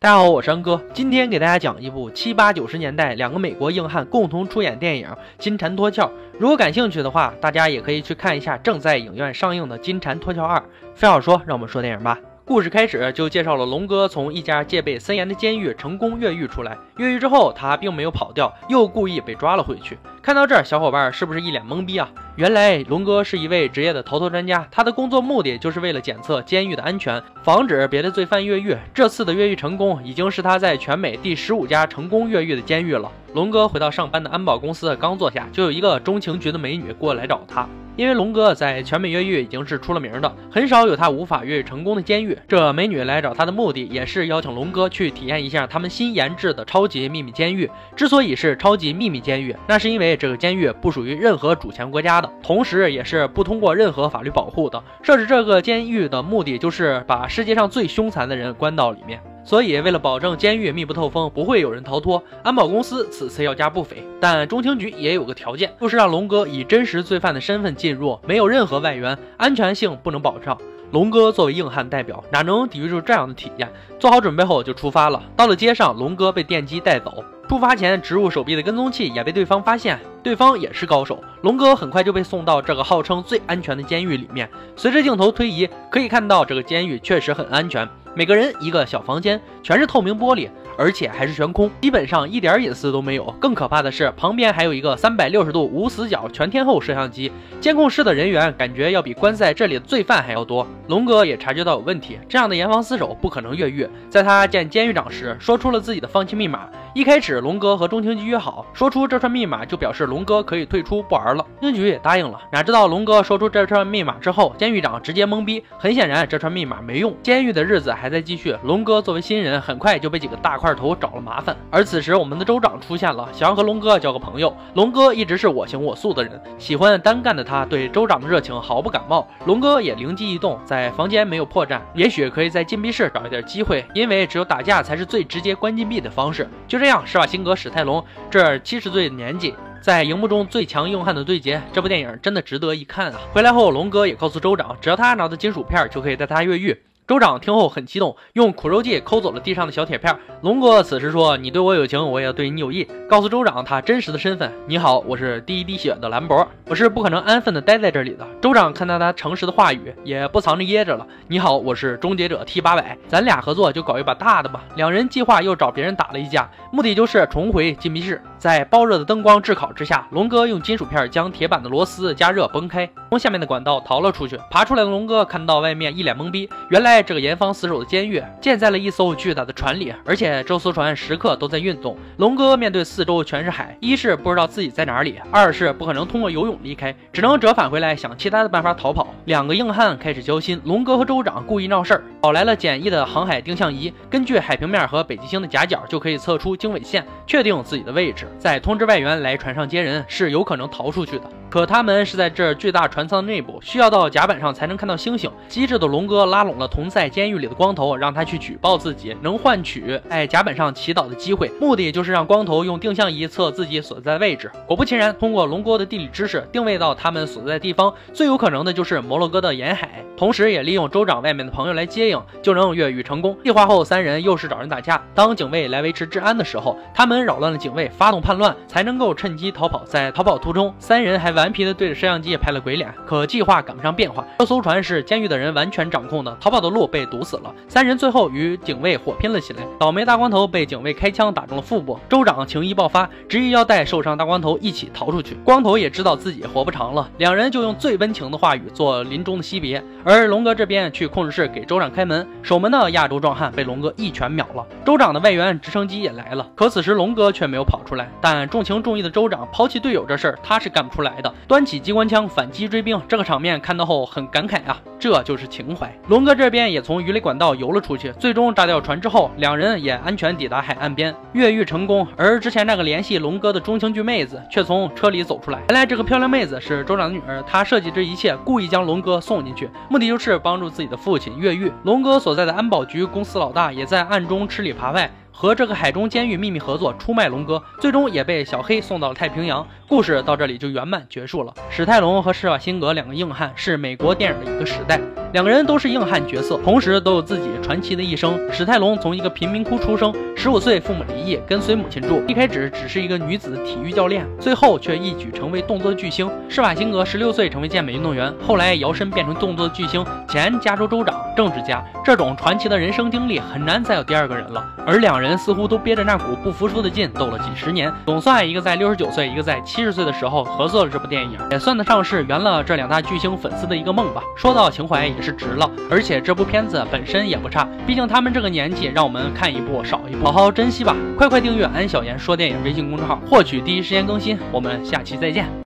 大家好，我是安哥，今天给大家讲一部七八九十年代两个美国硬汉共同出演电影《金蝉脱壳》。如果感兴趣的话，大家也可以去看一下正在影院上映的《金蝉脱壳二》。废话说，让我们说电影吧。故事开始就介绍了龙哥从一家戒备森严的监狱成功越狱出来。越狱之后，他并没有跑掉，又故意被抓了回去。看到这儿，小伙伴是不是一脸懵逼啊？原来龙哥是一位职业的逃脱专家，他的工作目的就是为了检测监狱的安全，防止别的罪犯越狱。这次的越狱成功，已经是他在全美第十五家成功越狱的监狱了。龙哥回到上班的安保公司，刚坐下，就有一个中情局的美女过来找他。因为龙哥在全美越狱已经是出了名的，很少有他无法越狱成功的监狱。这美女来找他的目的，也是邀请龙哥去体验一下他们新研制的超级秘密监狱。之所以是超级秘密监狱，那是因为这个监狱不属于任何主权国家的，同时也是不通过任何法律保护的。设置这个监狱的目的，就是把世界上最凶残的人关到里面。所以，为了保证监狱密不透风，不会有人逃脱，安保公司此次要价不菲。但中情局也有个条件，就是让龙哥以真实罪犯的身份进入，没有任何外援，安全性不能保障。龙哥作为硬汉代表，哪能抵御住这样的体验？做好准备后就出发了。到了街上，龙哥被电击带走。出发前植入手臂的跟踪器也被对方发现，对方也是高手。龙哥很快就被送到这个号称最安全的监狱里面。随着镜头推移，可以看到这个监狱确实很安全。每个人一个小房间，全是透明玻璃，而且还是悬空，基本上一点隐私都没有。更可怕的是，旁边还有一个三百六十度无死角全天候摄像机，监控室的人员感觉要比关在这里的罪犯还要多。龙哥也察觉到有问题，这样的严防死守不可能越狱。在他见监狱长时，说出了自己的放弃密码。一开始，龙哥和中情局约好，说出这串密码就表示龙哥可以退出不玩了。中情局也答应了。哪知道龙哥说出这串密码之后，监狱长直接懵逼。很显然，这串密码没用。监狱的日子还在继续。龙哥作为新人，很快就被几个大块二头找了麻烦。而此时，我们的州长出现了，想要和龙哥交个朋友。龙哥一直是我行我素的人，喜欢单干的他，对州长的热情毫不感冒。龙哥也灵机一动，在房间没有破绽，也许可以在禁闭室找一点机会，因为只有打架才是最直接关禁闭的方式。就。这样，施瓦辛格、史泰龙这七十岁的年纪，在荧幕中最强硬汉的对决，这部电影真的值得一看啊！回来后，龙哥也告诉州长，只要他拿到金属片，就可以带他越狱。州长听后很激动，用苦肉计抠走了地上的小铁片。龙哥此时说：“你对我有情，我也要对你有意。”告诉州长他真实的身份：“你好，我是第一滴血的兰博，我是不可能安分的待在这里的。”州长看到他诚实的话语，也不藏着掖着了：“你好，我是终结者 T 八百，咱俩合作就搞一把大的吧。”两人计划又找别人打了一架，目的就是重回禁闭室。在爆热的灯光炙烤之下，龙哥用金属片将铁板的螺丝加热崩开，从下面的管道逃了出去。爬出来的龙哥看到外面一脸懵逼，原来在这个严防死守的监狱建在了一艘巨大的船里，而且这艘船时刻都在运动。龙哥面对四周全是海，一是不知道自己在哪里，二是不可能通过游泳离开，只能折返回来想其他的办法逃跑。两个硬汉开始交心，龙哥和州长故意闹事儿，找来了简易的航海定向仪，根据海平面和北极星的夹角就可以测出经纬线，确定自己的位置。再通知外援来船上接人，是有可能逃出去的。可他们是在这巨大船舱内部，需要到甲板上才能看到星星。机智的龙哥拉拢了同在监狱里的光头，让他去举报自己，能换取在甲板上祈祷的机会。目的就是让光头用定向仪测自己所在位置。果不其然，通过龙哥的地理知识定位到他们所在地方，最有可能的就是摩洛哥的沿海。同时，也利用州长外面的朋友来接应，就能越狱成功。计划后，三人又是找人打架。当警卫来维持治安的时候，他们扰乱了警卫，发动叛乱，才能够趁机逃跑。在逃跑途中，三人还顽皮的对着摄像机也拍了鬼脸。可计划赶不上变化，这艘船是监狱的人完全掌控的，逃跑的路被堵死了。三人最后与警卫火拼了起来，倒霉大光头被警卫开枪打中了腹部。州长情谊爆发，执意要带受伤大光头一起逃出去。光头也知道自己活不长了，两人就用最温情的话语做临终的惜别。而龙哥这边去控制室给州长开门，守门的亚洲壮汉被龙哥一拳秒了。州长的外援直升机也来了，可此时龙哥却没有跑出来。但重情重义的州长抛弃队友这事儿他是干不出来的，端起机关枪反击追兵。这个场面看到后很感慨啊，这就是情怀。龙哥这边也从鱼雷管道游了出去，最终炸掉船之后，两人也安全抵达海岸边，越狱成功。而之前那个联系龙哥的中情局妹子却从车里走出来，原来这个漂亮妹子是州长的女儿，她设计这一切，故意将龙哥送进去。目的就是帮助自己的父亲越狱。龙哥所在的安保局公司老大也在暗中吃里扒外。和这个海中监狱秘密合作，出卖龙哥，最终也被小黑送到了太平洋。故事到这里就圆满结束了。史泰龙和施瓦辛格两个硬汉是美国电影的一个时代，两个人都是硬汉角色，同时都有自己传奇的一生。史泰龙从一个贫民窟出生，十五岁父母离异，跟随母亲住，一开始只是一个女子体育教练，最后却一举成为动作巨星。施瓦辛格十六岁成为健美运动员，后来摇身变成动作巨星，前加州州长、政治家，这种传奇的人生经历很难再有第二个人了。而两人人似乎都憋着那股不服输的劲，斗了几十年，总算一个在六十九岁，一个在七十岁的时候合作了这部电影，也算得上是圆了这两大巨星粉丝的一个梦吧。说到情怀也是值了，而且这部片子本身也不差，毕竟他们这个年纪，让我们看一部少一部，好好珍惜吧。快快订阅安小言说电影微信公众号，获取第一时间更新。我们下期再见。